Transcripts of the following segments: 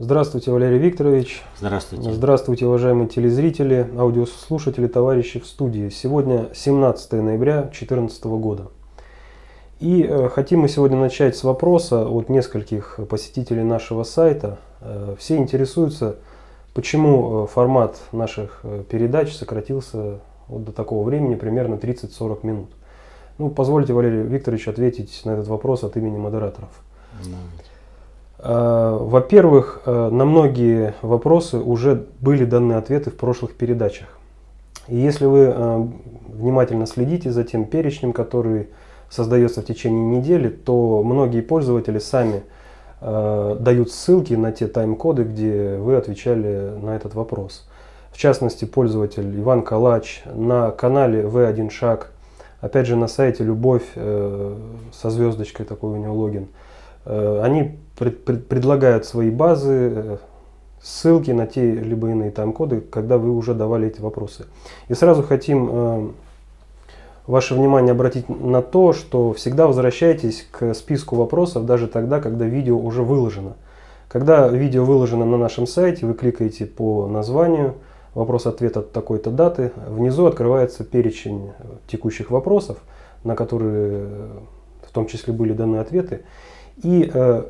Здравствуйте, Валерий Викторович. Здравствуйте. Здравствуйте, уважаемые телезрители, аудиослушатели, товарищи в студии. Сегодня 17 ноября 2014 года. И э, хотим мы сегодня начать с вопроса от нескольких посетителей нашего сайта. Э, все интересуются, почему э, формат наших передач сократился вот до такого времени, примерно 30-40 минут. Ну, позвольте, Валерий Викторович, ответить на этот вопрос от имени модераторов. Э, Во-первых, э, на многие вопросы уже были даны ответы в прошлых передачах. И если вы э, внимательно следите за тем перечнем, который создается в течение недели, то многие пользователи сами дают ссылки на те тайм-коды, где вы отвечали на этот вопрос. В частности, пользователь Иван Калач на канале В1 Шаг, опять же на сайте Любовь со звездочкой, такой у него логин. Они пред- пред- предлагают свои базы, э, ссылки на те либо иные тайм-коды, когда вы уже давали эти вопросы. И сразу хотим э, ваше внимание обратить на то, что всегда возвращайтесь к списку вопросов даже тогда, когда видео уже выложено. Когда видео выложено на нашем сайте, вы кликаете по названию, вопрос-ответ от такой-то даты, внизу открывается перечень текущих вопросов, на которые э, в том числе были даны ответы. И э,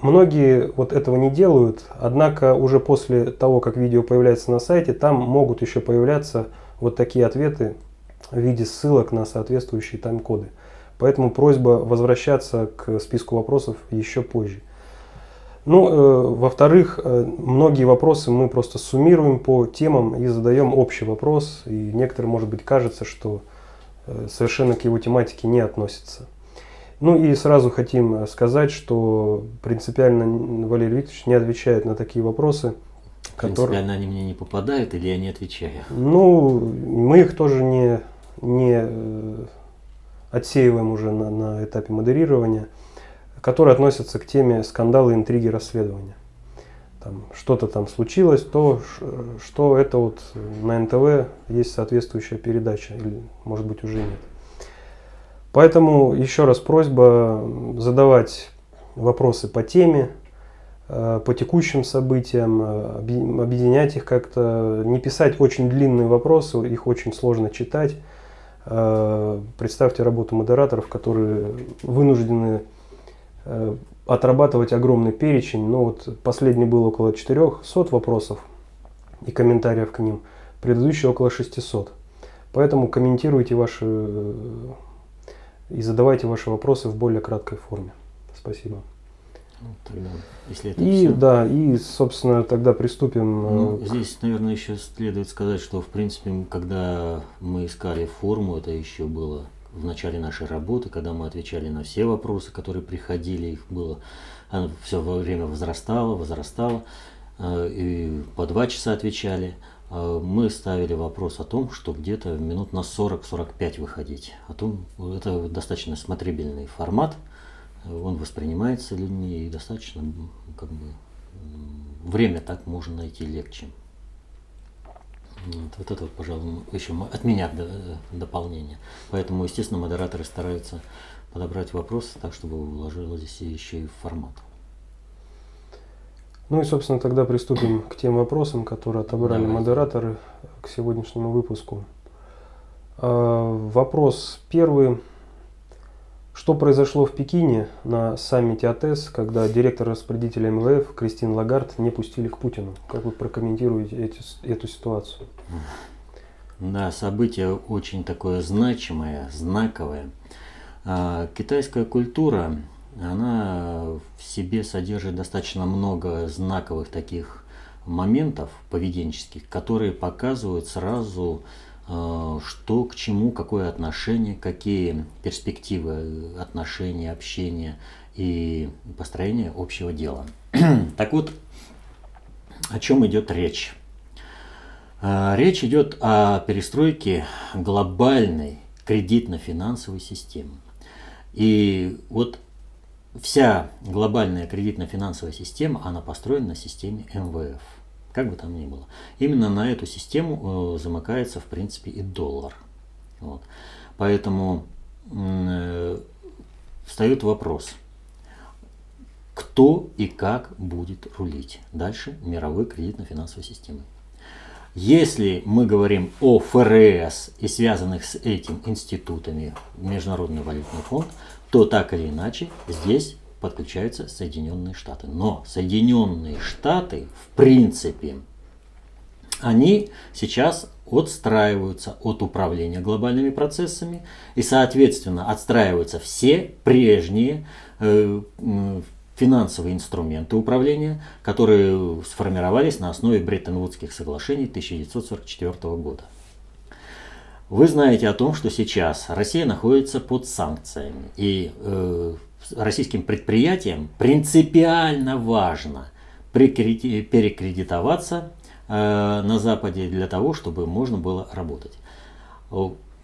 многие вот этого не делают, однако уже после того, как видео появляется на сайте, там могут еще появляться вот такие ответы в виде ссылок на соответствующие тайм-коды. Поэтому просьба возвращаться к списку вопросов еще позже. Ну, э, во-вторых, э, многие вопросы мы просто суммируем по темам и задаем общий вопрос. И некоторым, может быть, кажется, что э, совершенно к его тематике не относится. Ну и сразу хотим э, сказать, что принципиально Валерий Викторович не отвечает на такие вопросы, которые... Принципиально они мне не попадают или я не отвечаю? Ну, мы их тоже не, не э, отсеиваем уже на, на этапе модерирования, которые относятся к теме скандалы, интриги, расследования. Там что-то там случилось, то, ш- что это вот на НТВ есть соответствующая передача, или может быть уже нет. Поэтому еще раз просьба задавать вопросы по теме, э, по текущим событиям, э, объ- объединять их как-то, не писать очень длинные вопросы, их очень сложно читать. Э, Представьте работу модераторов, которые вынуждены отрабатывать огромный перечень. Ну вот последний был около 400 вопросов и комментариев к ним, предыдущий около 600. Поэтому комментируйте ваши и задавайте ваши вопросы в более краткой форме. Спасибо. Ну, тогда, если это И всё. да, и собственно тогда приступим. э, Ну, здесь, наверное, еще следует сказать, что, в принципе, когда мы искали форму, это еще было в начале нашей работы, когда мы отвечали на все вопросы, которые приходили, их было, все время возрастало, возрастало, э, и по два часа отвечали. Э, Мы ставили вопрос о том, что где-то минут на 40-45 выходить. О том, это достаточно смотрибельный формат, э, он воспринимается людьми и достаточно как бы время так можно найти легче. Вот, вот это, вот, пожалуй, еще от меня д- дополнение. Поэтому, естественно, модераторы стараются подобрать вопросы так, чтобы уложилось еще и в формат. Ну и, собственно, тогда приступим к тем вопросам, которые отобрали Давайте. модераторы к сегодняшнему выпуску. А, Вопрос первый. Что произошло в Пекине на саммите АТЭС, когда директор распределителя МВФ Кристин Лагард не пустили к Путину? Как вы прокомментируете эти эту ситуацию? Да, событие очень такое значимое, знаковое. А, Китайская культура, она в себе содержит достаточно много знаковых таких моментов поведенческих, которые показывают сразу, э, что к чему, какое отношение, какие перспективы отношения, общения и построения общего дела. Так вот, о чем идет речь? А, Речь идет о перестройке глобальной кредитно-финансовой системы. И вот вся глобальная кредитно-финансовая система, она построена на системе МВФ. Как бы там ни было. Именно на эту систему э, замыкается, в принципе, и доллар. Вот. Поэтому э, встает вопрос, кто и как будет рулить дальше мировой кредитно-финансовой системой. Если мы говорим о ФРС и связанных с этим институтами Международный валютный фонд, то так или иначе здесь подключаются Соединенные Штаты. Но Соединенные Штаты, в принципе, они сейчас отстраиваются от управления глобальными процессами и, соответственно, отстраиваются все прежние э, финансовые инструменты управления, которые сформировались на основе Бреттон-Вудских соглашений 1944 года. Вы знаете о том, что сейчас Россия находится под санкциями, и э, российским предприятиям принципиально важно перекредитоваться э, на Западе для того, чтобы можно было работать.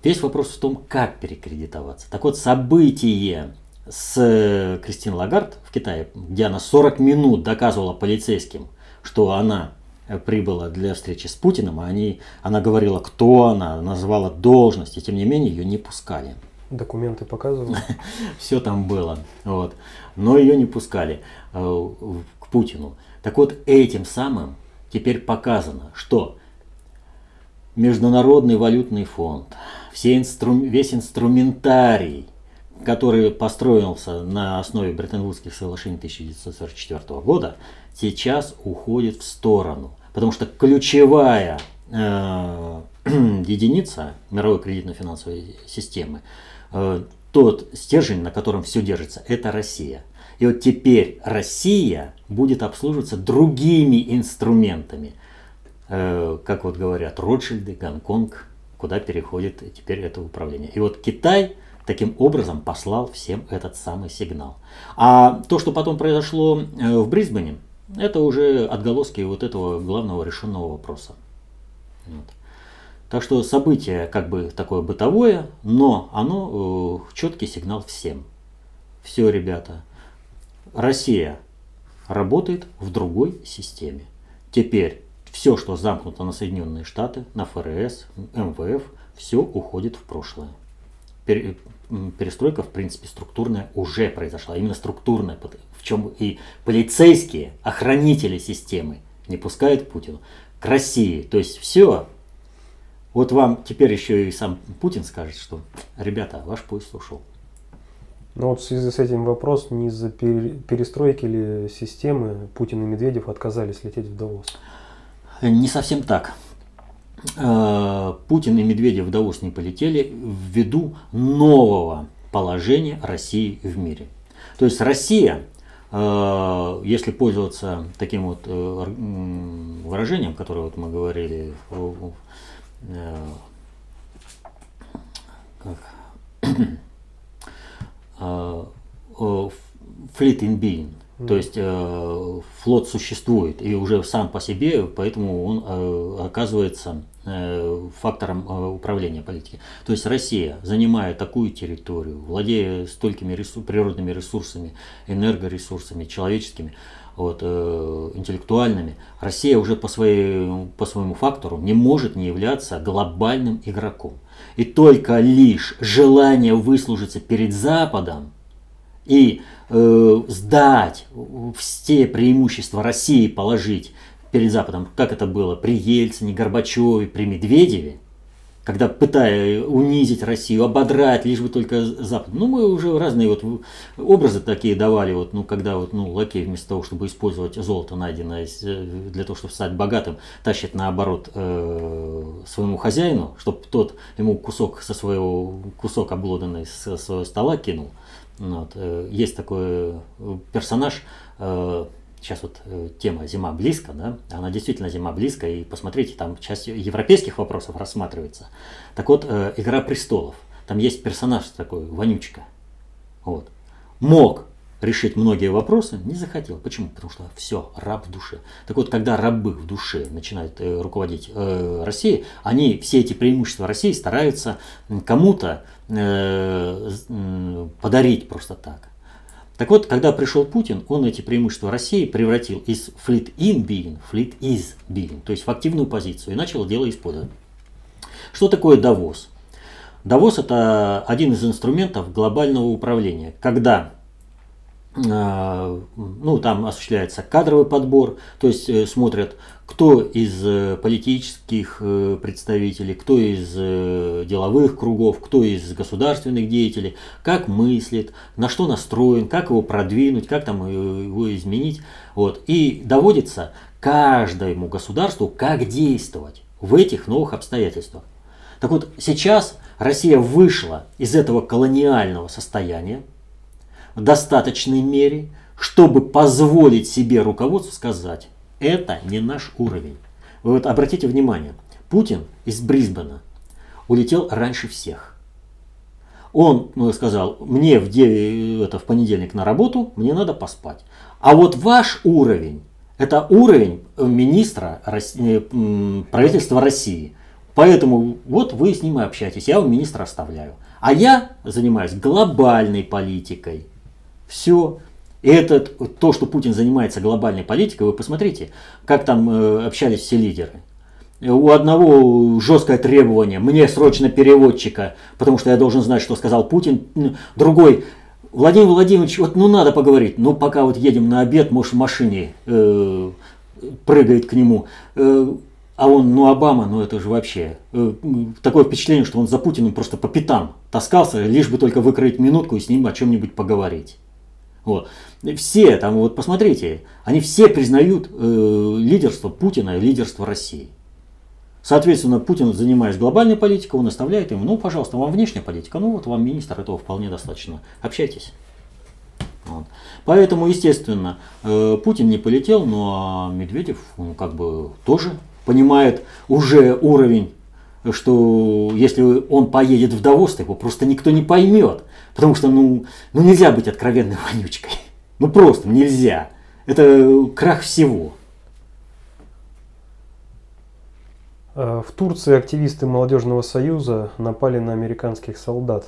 Весь вопрос в том, как перекредитоваться. Так вот, событие с э, Кристин Лагард в Китае, где она 40 минут доказывала полицейским, что она прибыла для встречи с Путиным, а они, она говорила, кто она, назвала должность, и тем не менее ее не пускали. Документы показывали? Все там было. Вот. Но ее не пускали э, к Путину. Так вот, этим самым теперь показано, что Международный валютный фонд, все инстру, весь инструментарий который построился на основе Бреттон-Вудских соглашений 1944 года, сейчас уходит в сторону. Потому что ключевая э, единица мировой кредитно-финансовой системы, э, тот стержень, на котором все держится, это Россия. И вот теперь Россия будет обслуживаться другими инструментами, э, как вот говорят Ротшильды, Гонконг, куда переходит теперь это управление. И вот Китай таким образом послал всем этот самый сигнал. А то, что потом произошло э, в Брисбене, это уже отголоски вот этого главного решенного вопроса. Вот. Так что событие как бы такое бытовое, но оно э, четкий сигнал всем. Все, ребята, Россия работает в другой системе. Теперь все, что замкнуто на Соединенные Штаты, на ФРС, МВФ, все уходит в прошлое перестройка, в принципе, структурная уже произошла. Именно структурная, чем и полицейские, охранители системы не пускают Путину к России. То есть все. Вот вам теперь еще и сам Путин скажет, что, ребята, ваш поезд ушел. Ну вот в связи с этим вопрос, не из-за перестройки или системы Путин и Медведев отказались лететь в Давос? Не совсем так. Э, Путин и Медведев в Давос не полетели ввиду нового положения России в мире. То есть Россия, если пользоваться таким вот э, выражением, которое вот мы говорили, fleet in being, то есть э, флот существует и уже сам по себе, поэтому он э, оказывается э, фактором э, управления политики. То есть Россия, занимая такую территорию, владея столькими ресурс, природными ресурсами, энергоресурсами, человеческими, вот, э, интеллектуальными, Россия уже по, своей, по своему фактору не может не являться глобальным игроком. И только лишь желание выслужиться перед Западом и э, сдать все преимущества России положить перед Западом, как это было при Ельцине, Горбачеве, при Медведеве, когда пытая унизить Россию, ободрать, лишь бы только Запад. Ну, мы уже разные вот образы такие давали, вот, ну, когда вот, ну, лакей вместо того, чтобы использовать золото, найденное э, для того, чтобы стать богатым, тащит наоборот э, своему хозяину, чтобы тот ему кусок со своего, кусок облоданный со своего стола кинул. Вот. Э, есть такой персонаж, сейчас вот тема «Зима близко», да, она действительно «Зима близко», и посмотрите, там часть европейских вопросов рассматривается. Так вот, «Игра престолов», там есть персонаж такой, Вонючка, вот, мог решить многие вопросы, не захотел. Почему? Потому что все, раб в душе. Так вот, когда рабы в душе начинают э, руководить э, Россией, они все эти преимущества России стараются кому-то э, подарить просто так. Так вот, когда пришел Путин, он эти преимущества России превратил из fleet in being, fleet is being, то есть в активную позицию, и начал дело использовать. Что такое Давос? Давос это один из инструментов глобального управления, когда а, ну, там осуществляется кадровый подбор, то есть э, смотрят, кто из э, политических э, представителей, кто из деловых кругов, кто из государственных деятелей, как мыслит, на что настроен, как его продвинуть, как там его изменить. Вот. И доводится каждому государству, как действовать в этих новых обстоятельствах. Так вот, сейчас Россия вышла из этого колониального состояния, в достаточной мере, чтобы позволить себе руководству сказать, это не наш уровень. Вы вот обратите внимание, Путин из Брисбена улетел раньше всех. Он ну, сказал, мне в, 9, это, в понедельник на работу, мне надо поспать. А вот ваш уровень, это уровень министра э, правительства России. Поэтому вот вы с ним и общаетесь, я вам министра оставляю. А я занимаюсь глобальной политикой. Все. Это то, что Путин занимается глобальной политикой, вы посмотрите, как там э, общались все лидеры. У одного жесткое требование, мне срочно переводчика, потому что я должен знать, что сказал Путин. Другой, Владимир Владимирович, вот ну надо поговорить, ну пока вот едем на обед, может в машине э, прыгает к нему. Э, а он, ну Обама, ну это же вообще э, такое впечатление, что он за Путиным просто по пятам таскался, лишь бы только выкроить минутку и с ним о чем-нибудь поговорить. Вот. Все, там вот посмотрите, они все признают э, лидерство Путина и лидерство России. Соответственно, Путин, занимаясь глобальной политикой, он оставляет им, ну, пожалуйста, вам внешняя политика, ну, вот вам министр, этого вполне достаточно. Общайтесь. Вот. Поэтому, естественно, э, Путин не полетел, но Медведев, он как бы тоже понимает уже уровень, что если он поедет в Давос, то его просто никто не поймет. Потому что ну, ну нельзя быть откровенной вонючкой. Ну просто нельзя. Это крах всего. Э, в Турции активисты молодежного союза напали на американских солдат.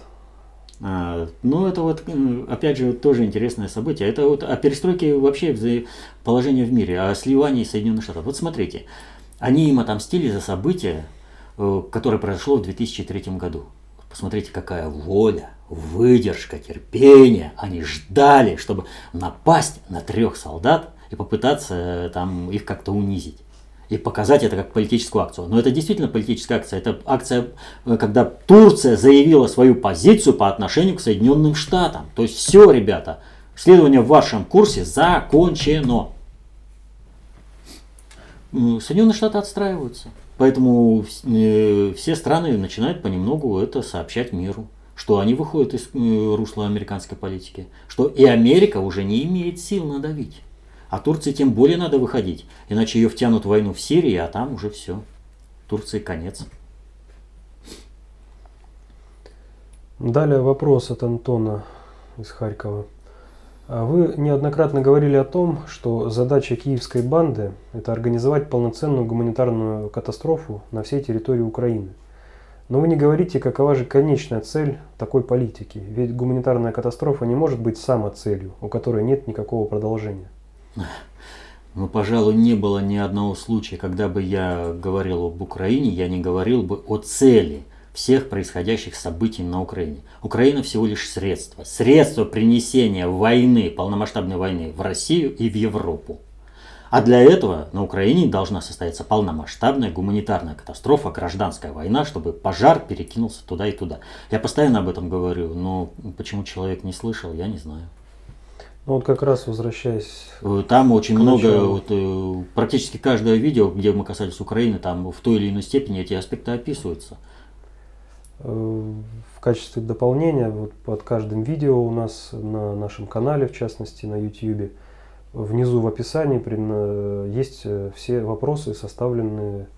А, ну, это вот, опять же, тоже интересное событие. Это вот о перестройке вообще положения в мире, о сливании Соединенных Штатов. Вот смотрите, они им отомстили за событие, э, которое произошло в 2003 году. Посмотрите, какая воля, выдержка, терпение. Они ждали, чтобы напасть на трех солдат и попытаться э, там их как-то унизить. И показать это как политическую акцию. Но это действительно политическая акция. Это акция, э, когда Турция заявила свою позицию по отношению к Соединенным Штатам. То есть все, ребята, следование в вашем курсе закончено. Соединенные Штаты отстраиваются. Поэтому э, все страны начинают понемногу это сообщать миру, что они выходят из э, русла американской политики, что и Америка уже не имеет сил надавить. А Турции тем более надо выходить, иначе ее втянут в войну в Сирии, а там уже все. Турции конец. Далее вопрос от Антона из Харькова. А вы неоднократно говорили о том, что задача киевской банды – это организовать полноценную гуманитарную катастрофу на всей территории Украины. Но вы не говорите, какова же конечная цель такой политики, ведь гуманитарная катастрофа не может быть самоцелью, у которой нет никакого продолжения. Ну, пожалуй, не было ни одного случая, когда бы я говорил об Украине, я не говорил бы о цели – всех происходящих событий на Украине. Украина всего лишь средство. Средство принесения войны, полномасштабной войны в Россию и в Европу. А для этого на Украине должна состояться полномасштабная гуманитарная катастрофа, гражданская война, чтобы пожар перекинулся туда и туда. Я постоянно об этом говорю, но почему человек не слышал, я не знаю. Ну вот как раз возвращаясь. Э, там очень много, вот, э, практически каждое видео, где мы касались Украины, там в той или иной степени эти аспекты описываются. Э, в качестве дополнения вот под каждым видео у нас на нашем канале, в частности на YouTube, внизу в описании есть э, все вопросы, составленные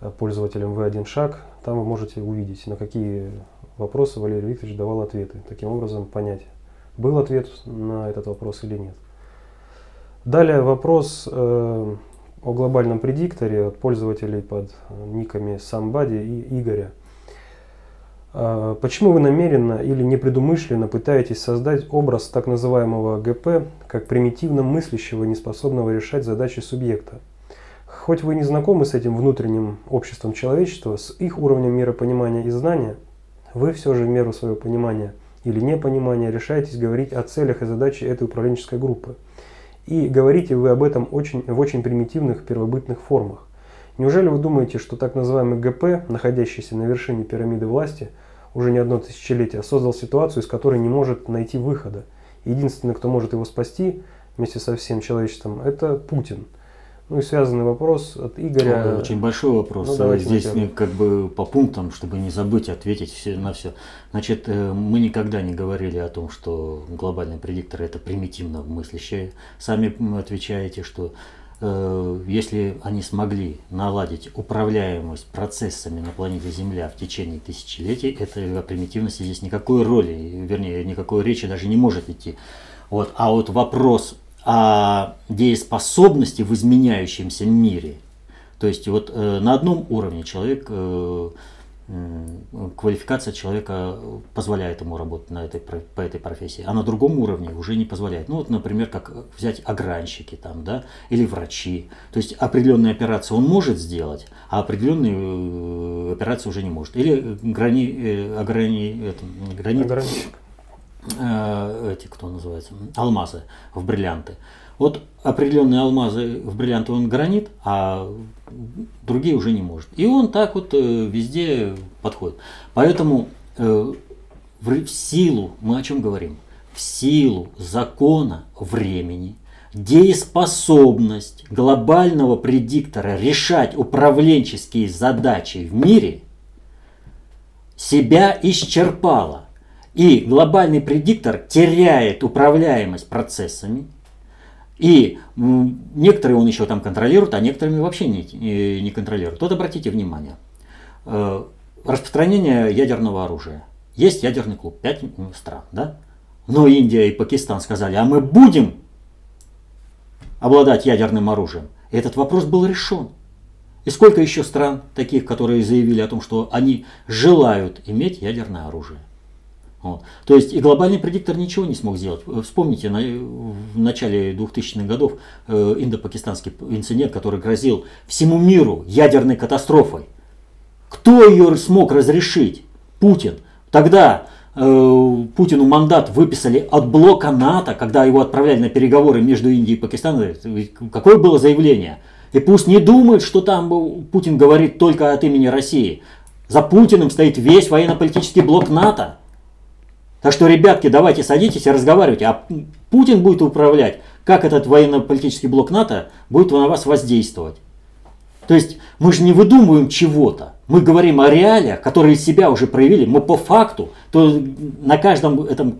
э, пользователем V1 Шаг. Там вы можете увидеть, на какие вопросы Валерий Викторович давал ответы. Таким образом понять, был ответ на этот вопрос или нет. Далее вопрос о глобальном предикторе от пользователей под никами Самбади и Игоря. А, почему вы намеренно или непредумышленно пытаетесь создать образ так называемого ГП как примитивно мыслящего, неспособного решать задачи субъекта? Хоть вы не знакомы с этим внутренним обществом человечества, с их уровнем миропонимания и знания, вы все же в меру своего понимания или непонимания решаетесь говорить о целях и задачах этой управленческой группы. И говорите вы об этом очень, в очень примитивных первобытных формах. Неужели вы думаете, что так называемый ГП, находящийся на вершине пирамиды власти, уже не одно тысячелетие, создал ситуацию, из которой не может найти выхода? Единственный, кто может его спасти вместе со всем человечеством, это Путин – ну и связанный вопрос от Игоря. Очень большой вопрос. Ну, Здесь как бы по пунктам, чтобы не забыть ответить все, на все. Значит, э, мы никогда не говорили о том, что глобальные предикторы это примитивно мыслящие. Сами отвечаете, что если они смогли наладить управляемость процессами на планете Земля в течение тысячелетий, это примитивности здесь никакой роли, вернее, никакой речи даже не может идти. Вот. А вот вопрос о дееспособности в изменяющемся мире. То есть вот э, на одном уровне человек, э, э, квалификация человека позволяет ему работать на этой, по этой профессии, а на другом уровне уже не позволяет. Ну вот, например, как взять огранщики там, да, или врачи. То есть определенные операции он может сделать, а определенные э, операции уже не может. Или грани, э, ограни, это, грани, Ограничек Э, эти, кто называется, алмазы в бриллианты. Вот определенные алмазы в бриллианты он гранит, а другие уже не может. И он так вот э, везде подходит. Поэтому э, в силу, мы о чем говорим? В силу закона времени, дееспособность глобального предиктора решать управленческие задачи в мире себя исчерпала. И глобальный предиктор теряет управляемость процессами. И некоторые он еще там контролирует, а некоторыми вообще не, не контролирует. Вот обратите внимание. Э, распространение ядерного оружия. Есть ядерный клуб, пять стран, да? Но Индия и Пакистан сказали, а мы будем обладать ядерным оружием. И этот вопрос был решен. И сколько еще стран таких, которые заявили о том, что они желают иметь ядерное оружие? Вот. То есть и глобальный предиктор ничего не смог сделать. Вспомните, на, в начале 2000-х годов э, индо-пакистанский инцидент, который грозил всему миру ядерной катастрофой. Кто ее смог разрешить? Путин. Тогда э, Путину мандат выписали от блока НАТО, когда его отправляли на переговоры между Индией и Пакистаном. Какое было заявление? И пусть не думают, что там Путин говорит только от имени России. За Путиным стоит весь военно-политический блок НАТО. Так что, ребятки, давайте садитесь и разговаривайте. А Путин будет управлять, как этот военно-политический блок НАТО будет на вас воздействовать. То есть мы же не выдумываем чего-то. Мы говорим о реалиях, которые себя уже проявили. Мы по факту, то на каждом этом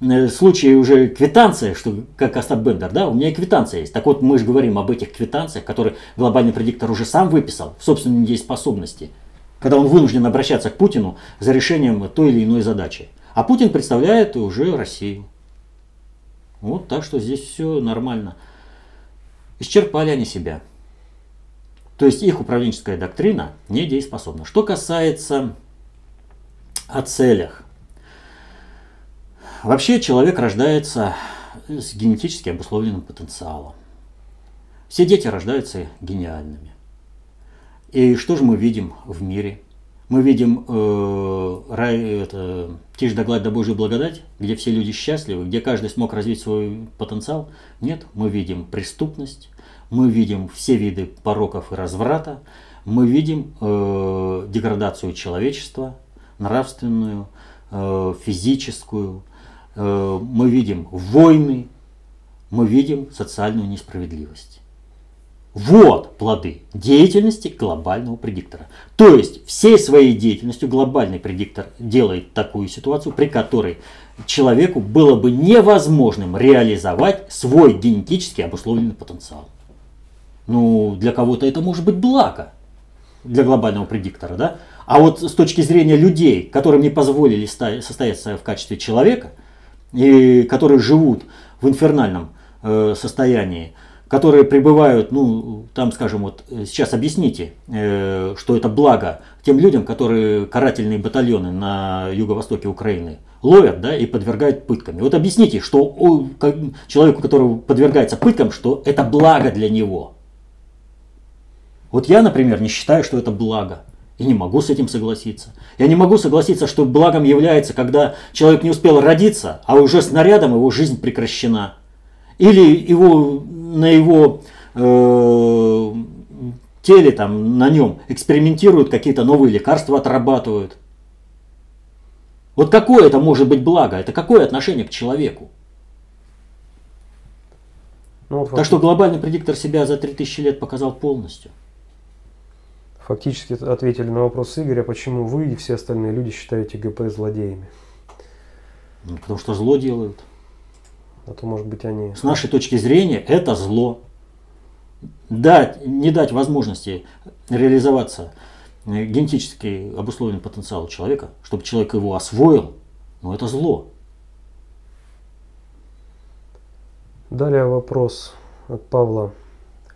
э, случае уже квитанция, что как Остап Бендер, да, у меня и квитанция есть. Так вот, мы же говорим об этих квитанциях, которые глобальный предиктор уже сам выписал в собственной дееспособности, когда он вынужден обращаться к Путину за решением той или иной задачи. А Путин представляет уже Россию. Вот так что здесь все нормально. Исчерпали они себя. То есть их управленческая доктрина недееспособна. Что касается о целях. Вообще человек рождается с генетически обусловленным потенциалом. Все дети рождаются гениальными. И что же мы видим в мире? Мы видим э, рай, это, тишь да гладь да Божью благодать, где все люди счастливы, где каждый смог развить свой потенциал. Нет, мы видим преступность, мы видим все виды пороков и разврата, мы видим э, деградацию человечества, нравственную, э, физическую, э, мы видим войны, мы видим социальную несправедливость. Вот плоды деятельности глобального предиктора. То есть всей своей деятельностью глобальный предиктор делает такую ситуацию, при которой человеку было бы невозможным реализовать свой генетически обусловленный потенциал. Ну, для кого-то это может быть благо, для глобального предиктора, да? А вот с точки зрения людей, которым не позволили состояться в качестве человека, и которые живут в инфернальном э, состоянии, которые прибывают, ну, там, скажем, вот э, сейчас объясните, э, что это благо тем людям, которые карательные батальоны на юго-востоке Украины ловят, да, и подвергают пытками. Вот объясните, что о, как, человеку, который подвергается пыткам, что это благо для него. Вот я, например, не считаю, что это благо. И не могу с этим согласиться. Я не могу согласиться, что благом является, когда человек не успел родиться, а уже снарядом его жизнь прекращена. Или его, на его э, теле, там, на нем экспериментируют, какие-то новые лекарства отрабатывают. Вот какое это может быть благо? Это какое отношение к человеку? Ну, вот так что глобальный предиктор себя за 3000 лет показал полностью. Фактически ответили на вопрос Игоря, почему вы и все остальные люди считаете ГП злодеями. Ну, потому что зло делают. А то, может быть, они... С нашей точки зрения, это зло. Дать, не дать возможности реализоваться э, генетически обусловленный потенциал человека, чтобы человек его освоил, ну это зло. Далее вопрос от Павла.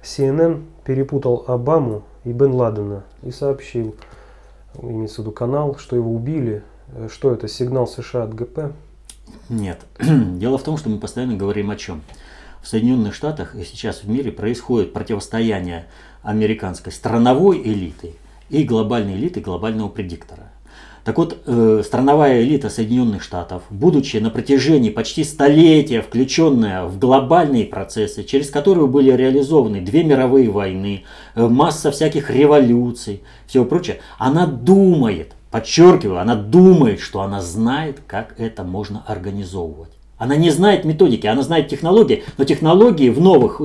CNN перепутал Обаму и Бен Ладена и сообщил, имеется в виду канал, что его убили. Что это, сигнал США от ГП? Нет. Дело в том, что мы постоянно говорим о чем. В Соединенных Штатах и сейчас в мире происходит противостояние американской страновой элиты и глобальной элиты глобального предиктора. Так вот, э, страновая элита Соединенных Штатов, будучи на протяжении почти столетия включенная в глобальные процессы, через которые были реализованы две мировые войны, э, масса всяких революций, всего прочее, она думает, подчеркиваю, она думает, что она знает, как это можно организовывать. Она не знает методики, она знает технологии, но технологии в новых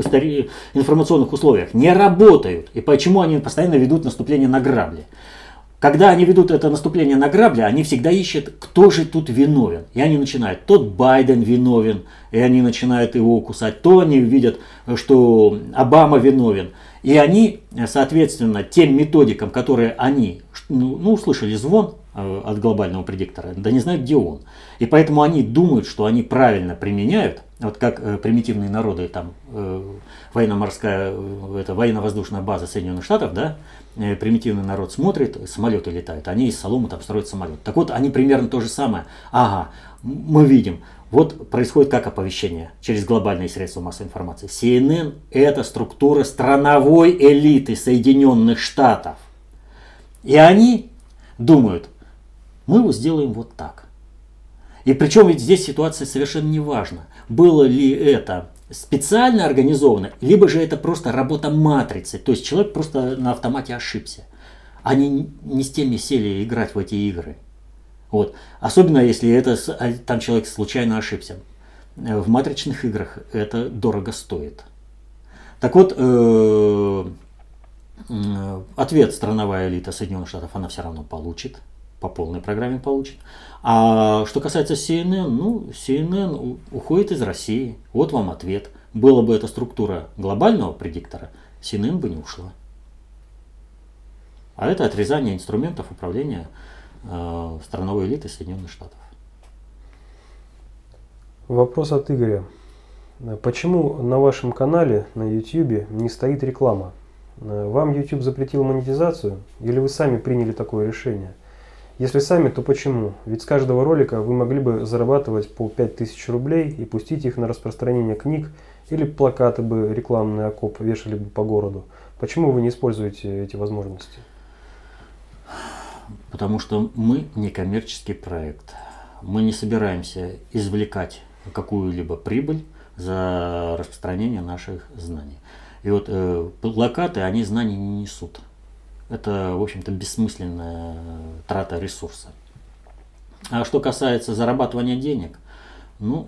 информационных условиях не работают. И почему они постоянно ведут наступление на грабли? Когда они ведут это наступление на грабли, они всегда ищут, кто же тут виновен. И они начинают, тот Байден виновен, и они начинают его кусать, то они видят, что Обама виновен. И они, соответственно, тем методикам, которые они, ну, ну услышали звон э, от глобального предиктора, да не знают, где он. И поэтому они думают, что они правильно применяют, вот как э, примитивные народы, там, э, военно-морская, э, это военно-воздушная база Соединенных Штатов, да, Э, примитивный народ смотрит, самолеты летают, они из соломы там строят самолет. Так вот, они примерно то же самое. Ага, мы видим, вот происходит как оповещение через глобальные средства массовой информации. CNN – это структура страновой элиты Соединенных Штатов. И они думают, мы его сделаем вот так. И причем ведь здесь ситуация совершенно не важна. Было ли это специально организовано, либо же это просто работа матрицы. То есть человек просто на автомате ошибся. Они не с теми сели играть в эти игры. Вот. Особенно если это, а, там человек случайно ошибся. В матричных играх это дорого стоит. Так вот, э, э, ответ страновая элита Соединенных Штатов она все равно получит по полной программе получит. А что касается CNN, ну, CNN уходит из России. Вот вам ответ. Была бы эта структура глобального предиктора, CNN бы не ушла. А это отрезание инструментов управления э, страновой элиты Соединенных Штатов. Вопрос от Игоря. Почему на вашем канале на YouTube не стоит реклама? Вам YouTube запретил монетизацию или вы сами приняли такое решение? Если сами, то почему? Ведь с каждого ролика вы могли бы зарабатывать по 5000 рублей и пустить их на распространение книг или плакаты бы рекламный окоп вешали бы по городу. Почему вы не используете эти возможности? Потому что мы не коммерческий проект. Мы не собираемся извлекать какую-либо прибыль за распространение наших знаний. И вот э, плакаты, они знаний не несут это, в общем-то, бессмысленная трата ресурса. А что касается зарабатывания денег, ну,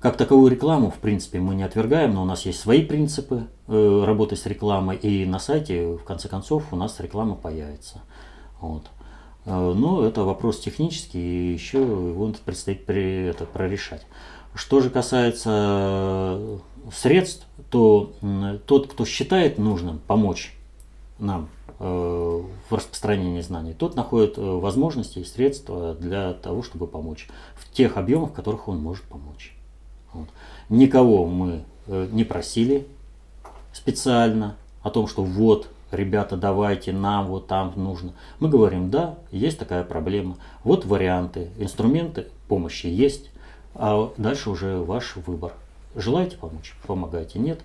как таковую рекламу, в принципе, мы не отвергаем, но у нас есть свои принципы э, работы с рекламой, и на сайте, в конце концов, у нас реклама появится. Вот. Э, но это вопрос технический, и еще его предстоит при, это, прорешать. Что же касается средств, то тот, кто считает нужным помочь нам э, в распространении знаний, тот находит э, возможности и средства для того, чтобы помочь в тех объемах, в которых он может помочь. Вот. Никого мы э, не просили специально о том, что вот, ребята, давайте нам вот там нужно. Мы говорим, да, есть такая проблема, вот варианты, инструменты помощи есть, а дальше уже ваш выбор. Желаете помочь? Помогайте. Нет,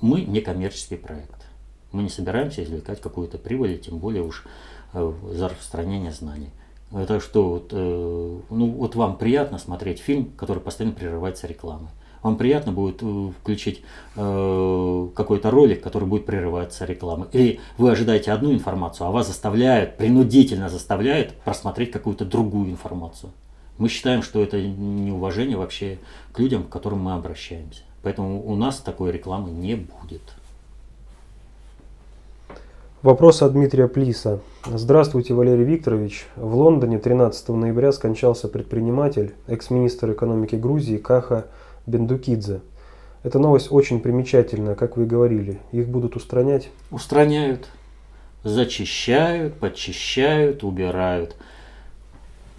мы не коммерческий проект. Мы не собираемся извлекать какую-то прибыль, тем более уж э, за распространение знаний. Это что, вот, э, ну вот вам приятно смотреть фильм, который постоянно прерывается рекламой. Вам приятно будет э, включить э, какой-то ролик, который будет прерываться рекламой. Или вы ожидаете одну информацию, а вас заставляют, принудительно заставляют просмотреть какую-то другую информацию. Мы считаем, что это неуважение вообще к людям, к которым мы обращаемся. Поэтому у нас такой рекламы не будет. Вопрос от Дмитрия Плиса. Здравствуйте, Валерий Викторович. В Лондоне 13 ноября скончался предприниматель, экс-министр экономики Грузии Каха Бендукидзе. Эта новость очень примечательная, как вы и говорили. Их будут устранять? Устраняют. Зачищают, подчищают, убирают.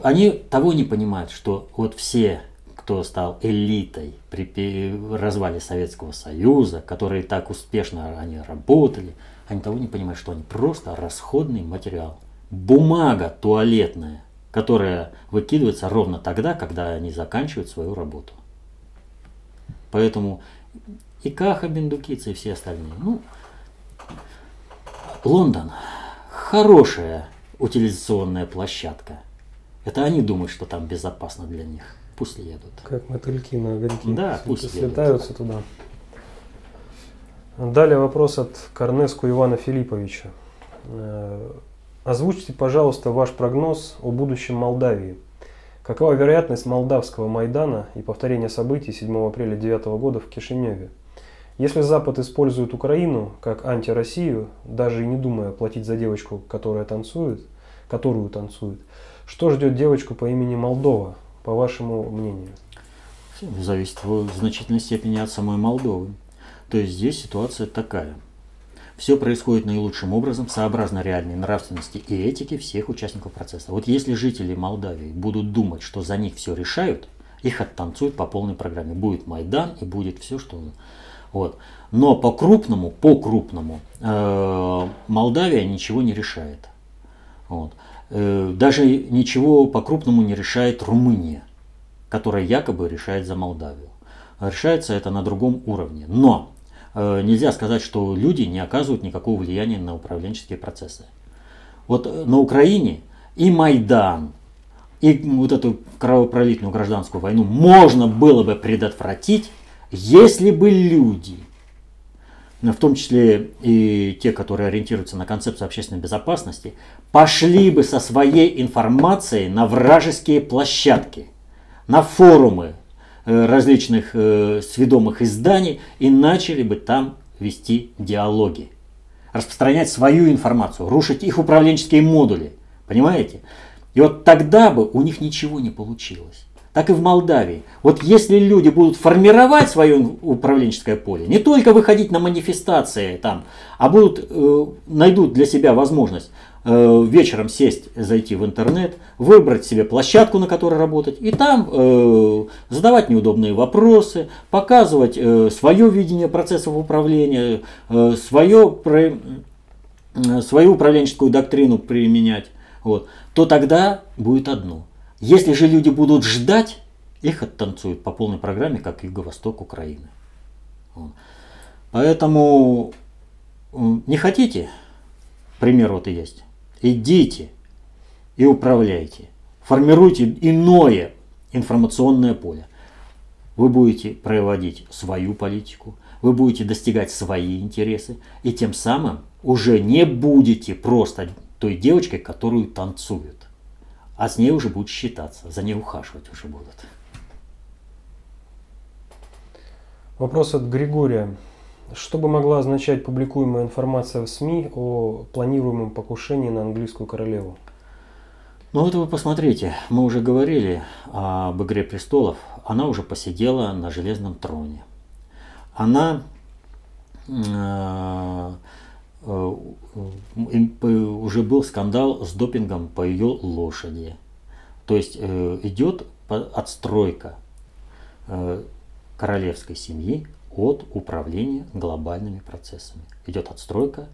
Они того не понимают, что вот все, кто стал элитой при развале Советского Союза, которые так успешно они работали – они того не понимают, что они просто расходный материал. Бумага туалетная, которая выкидывается ровно тогда, когда они заканчивают свою работу. Поэтому и Каха, Бендукица и все остальные. Ну, Лондон хорошая утилизационная площадка. Это они думают, что там безопасно для них. Пусть едут. Как мотыльки на огоньки. Да, пусть слетаются туда. Далее вопрос от Корнеску Ивана Филипповича. Э, озвучьте, пожалуйста, ваш прогноз о будущем Молдавии. Какова вероятность молдавского Майдана и повторения событий 7 апреля 2009 года в Кишиневе? Если Запад использует Украину как антироссию, даже и не думая платить за девочку, которая танцует, которую танцует, что ждет девочку по имени Молдова, по вашему мнению? Зависит в значительной степени от самой Молдовы. То есть здесь ситуация такая. Все происходит наилучшим образом, сообразно реальной нравственности и этике всех участников процесса. Вот если жители Молдавии будут думать, что за них все решают, их оттанцуют по полной программе. Будет Майдан и будет все, что... Вот. Но по крупному, по крупному, э, Молдавия ничего не решает. Вот. Э, даже ничего по крупному не решает Румыния, которая якобы решает за Молдавию. Решается это на другом уровне. Но нельзя сказать, что люди не оказывают никакого влияния на управленческие процессы. Вот э, на Украине и Майдан, и вот эту кровопролитную гражданскую войну можно было бы предотвратить, если бы люди, в том числе и те, которые ориентируются на концепцию общественной безопасности, пошли бы со своей информацией на вражеские площадки, на форумы, Э, различных э, сведомых изданий и начали бы там вести диалоги. Распространять свою информацию, рушить их управленческие модули. Понимаете? И вот тогда бы у них ничего не получилось. Так и в Молдавии. Вот если люди будут формировать свое управленческое поле, не только выходить на манифестации там, а будут, э, найдут для себя возможность Э, вечером сесть, зайти в интернет, выбрать себе площадку, на которой работать, и там э, задавать неудобные вопросы, показывать э, свое видение процессов управления, э, свое, про, э, свою управленческую доктрину применять, вот, то тогда будет одно. Если же люди будут ждать, их оттанцуют по полной программе, как Юго-Восток Украины. Поэтому не хотите, пример вот и есть Идите и управляйте. Формируйте иное информационное поле. Вы будете проводить свою политику, вы будете достигать свои интересы, и тем самым уже не будете просто той девочкой, которую танцуют. А с ней уже будут считаться, за ней ухаживать уже будут. Вопрос от Григория. Что бы могла означать публикуемая информация в СМИ о планируемом покушении на английскую королеву? Ну вот вы посмотрите, мы уже говорили об «Игре престолов». Она уже посидела на железном троне. Она э, э, уже был скандал с допингом по ее лошади. То есть э, идет отстройка королевской семьи от управления глобальными процессами. Идет отстройка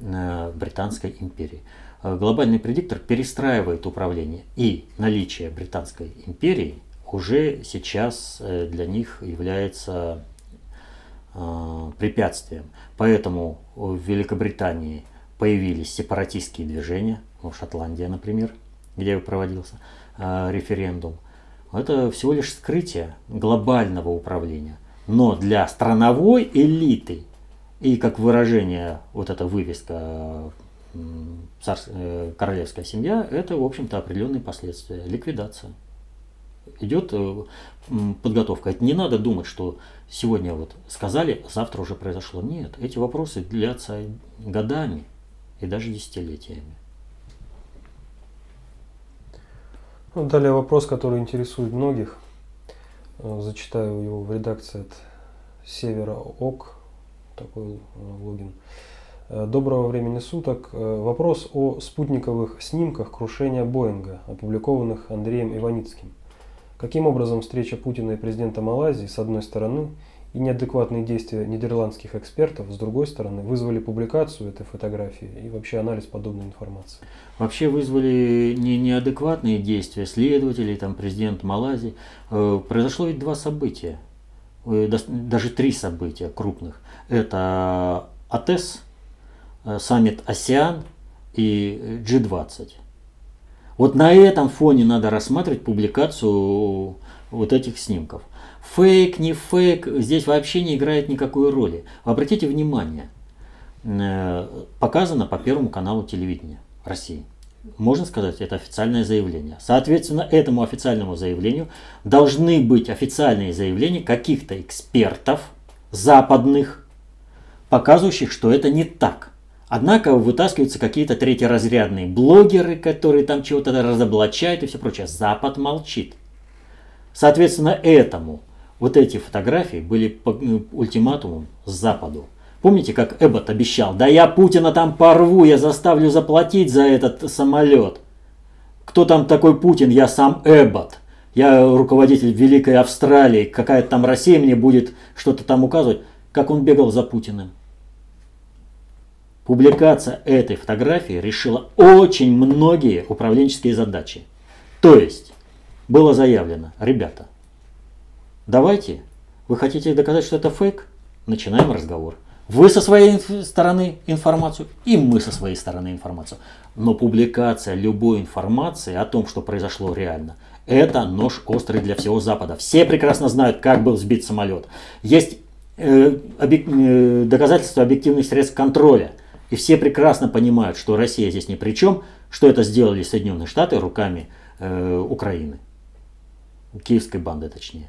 э, Британской империи. Э, глобальный предиктор перестраивает управление, и наличие Британской империи уже сейчас э, для них является э, препятствием. Поэтому в Великобритании появились сепаратистские движения, в Шотландии, например, где проводился э, референдум. Это всего лишь скрытие глобального управления. Но для страновой элиты, и как выражение вот эта вывеска царс, э, королевская семья, это, в общем-то, определенные последствия, ликвидация. Идет э, подготовка. Это не надо думать, что сегодня вот сказали, завтра уже произошло. Нет, эти вопросы длятся годами и даже десятилетиями. Ну, далее вопрос, который интересует многих. Э, зачитаю его в редакции от Севера ОК, такой логин. Э, доброго времени суток. Вопрос о спутниковых снимках крушения Боинга, опубликованных Андреем Иваницким. Каким образом встреча Путина и президента Малайзии с одной стороны и неадекватные действия нидерландских экспертов с другой стороны вызвали публикацию этой фотографии и вообще анализ подобной информации? Вообще вызвали не неадекватные действия следователей, там президент Малайзии. Э, произошло ведь два события, даже три события крупных. Это АТЭС, Э, саммит АСИАН и G20. Вот на этом фоне надо рассматривать публикацию вот этих снимков. Фейк, не фейк, здесь вообще не играет никакой роли. Обратите внимание, э, показано по Первому каналу телевидения России. Можно сказать, это официальное заявление. Соответственно, этому официальному заявлению должны быть официальные заявления каких-то экспертов западных, показывающих, что это не так. Однако вытаскиваются какие-то третьеразрядные блогеры, которые там чего-то разоблачают и все прочее. Запад молчит. Соответственно, этому вот эти фотографии были э, ультиматумом Западу. Помните, как Эббот обещал, да я Путина там порву, я заставлю заплатить за этот самолет. Кто там такой Путин? Я сам Эббот. Я руководитель Великой Австралии. Какая-то там Россия мне будет что-то там указывать. Как он бегал за Путиным. Публикация этой фотографии решила очень многие управленческие задачи. То есть, было заявлено, ребята, давайте, вы хотите доказать, что это фейк? Начинаем разговор. Вы со своей стороны информацию, и мы со своей стороны информацию. Но публикация любой информации о том, что произошло реально, это нож острый для всего Запада. Все прекрасно знают, как был сбит самолет. Есть э, объек, э, доказательства объективных средств контроля – и все прекрасно понимают, что Россия здесь ни при чем, что это сделали Соединенные Штаты руками э, Украины. Киевской банды точнее.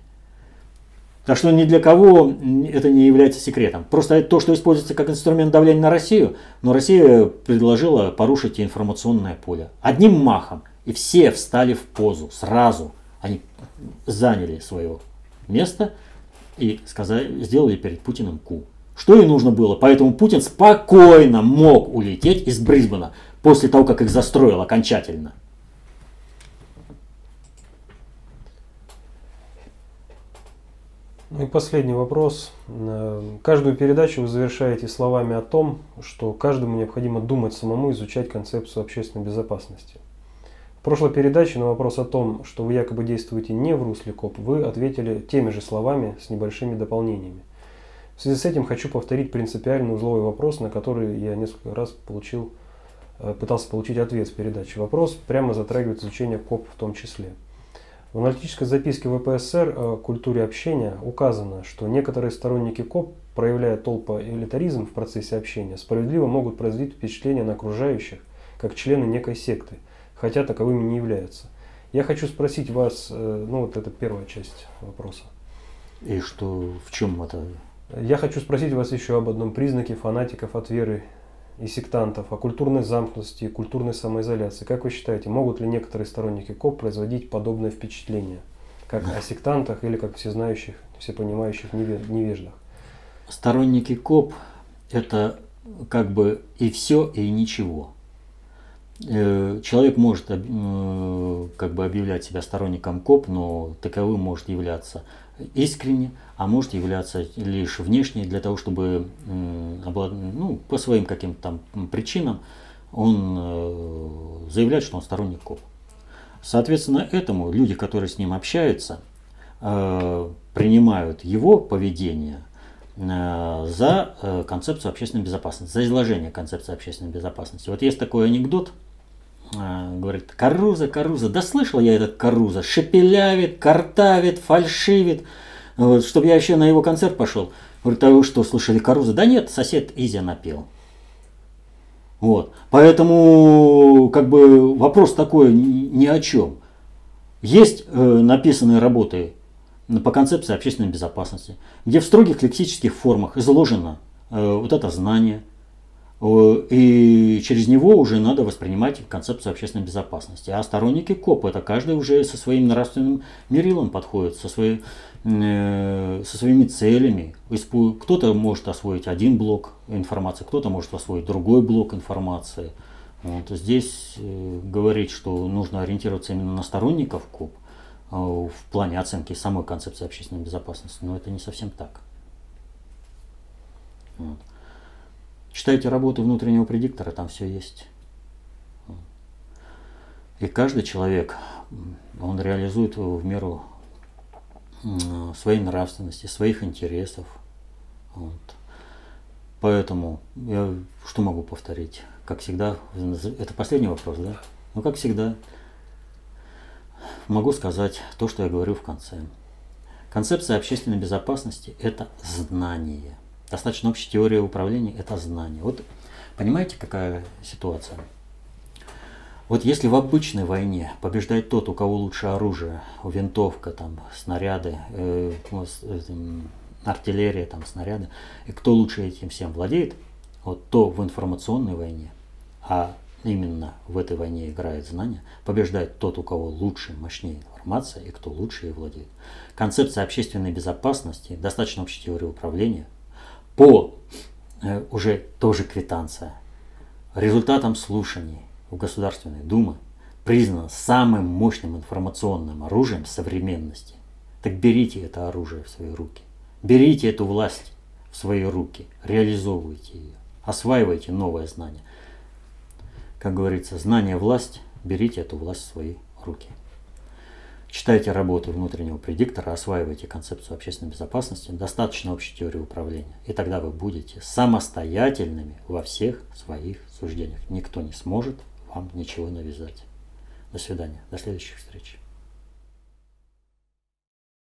Так что ни для кого это не является секретом. Просто то, что используется как инструмент давления на Россию, но Россия предложила порушить информационное поле. Одним махом. И все встали в позу сразу. Они заняли свое место и сказали, сделали перед Путиным ку что и нужно было. Поэтому Путин спокойно мог улететь из Брисбена после того, как их застроил окончательно. Ну и последний вопрос. Э, каждую передачу вы завершаете словами о том, что каждому необходимо думать самому, изучать концепцию общественной безопасности. В прошлой передаче на вопрос о том, что вы якобы действуете не в русле КОП, вы ответили теми же словами с небольшими дополнениями. В связи с этим хочу повторить принципиальный узловой вопрос, на который я несколько раз получил, э, пытался получить ответ в передаче. Вопрос прямо затрагивает изучение КОП в том числе. В аналитической записке ВПСР о культуре общения указано, что некоторые сторонники КОП, проявляя толпо-элитаризм в процессе общения, справедливо могут произвести впечатление на окружающих, как члены некой секты, хотя таковыми не являются. Я хочу спросить вас, э, ну вот это первая часть вопроса. И что, в чем это я хочу спросить вас еще об одном признаке фанатиков от веры и сектантов, о культурной замкнутости и культурной самоизоляции. Как вы считаете, могут ли некоторые сторонники КОП производить подобное впечатление? Как о сектантах или как всезнающих, всепонимающих невеждах? Сторонники КОП – это как бы и все, и ничего. Э, человек может э, как бы объявлять себя сторонником КОП, но таковым может являться искренне, а может являться лишь внешне для того, чтобы ну, по своим каким-то там причинам он э, заявляет, что он сторонник КОП. Соответственно, этому люди, которые с ним общаются, э, принимают его поведение э, за э, концепцию общественной безопасности, за изложение концепции общественной безопасности. Вот есть такой анекдот, говорит, Каруза, Каруза, да слышал я этот Каруза, шепелявит, картавит, фальшивит, вот, чтобы я еще на его концерт пошел. Говорит, а вы что, слышали Каруза? Да нет, сосед Изя напел. Вот. Поэтому как бы вопрос такой ни о чем. Есть э, написанные работы по концепции общественной безопасности, где в строгих лексических формах изложено э, вот это знание, и через него уже надо воспринимать концепцию общественной безопасности. А сторонники КОП, это каждый уже со своим нравственным мерилом подходит, со, своей, э, со своими целями. Кто-то может освоить один блок информации, кто-то может освоить другой блок информации. Вот здесь э, говорить, что нужно ориентироваться именно на сторонников КОП э, в плане оценки самой концепции общественной безопасности, но это не совсем так. Вот. Читайте работы внутреннего предиктора, там все есть. И каждый человек, он реализует в меру своей нравственности, своих интересов. Вот. Поэтому я что могу повторить? Как всегда, это последний вопрос, да? Ну, как всегда, могу сказать то, что я говорю в конце. Концепция общественной безопасности – это знание. Достаточно общая теория управления – это знание. Вот понимаете, какая ситуация? Вот если в обычной войне побеждает тот, у кого лучше оружие, винтовка, там, снаряды, э, э, артиллерия, там, снаряды, и кто лучше этим всем владеет, вот то в информационной войне, а именно в этой войне играет знание, побеждает тот, у кого лучше, мощнее информация и кто лучше ей владеет. Концепция общественной безопасности, достаточно общей теории управления, по э, уже тоже квитанция, результатам слушаний, в Государственной Думе признано самым мощным информационным оружием современности. Так берите это оружие в свои руки. Берите эту власть в свои руки, реализовывайте ее, осваивайте новое знание. Как говорится, знание – власть, берите эту власть в свои руки. Читайте работы внутреннего предиктора, осваивайте концепцию общественной безопасности, достаточно общей теории управления. И тогда вы будете самостоятельными во всех своих суждениях. Никто не сможет вам ничего навязать. До свидания. До следующих встреч.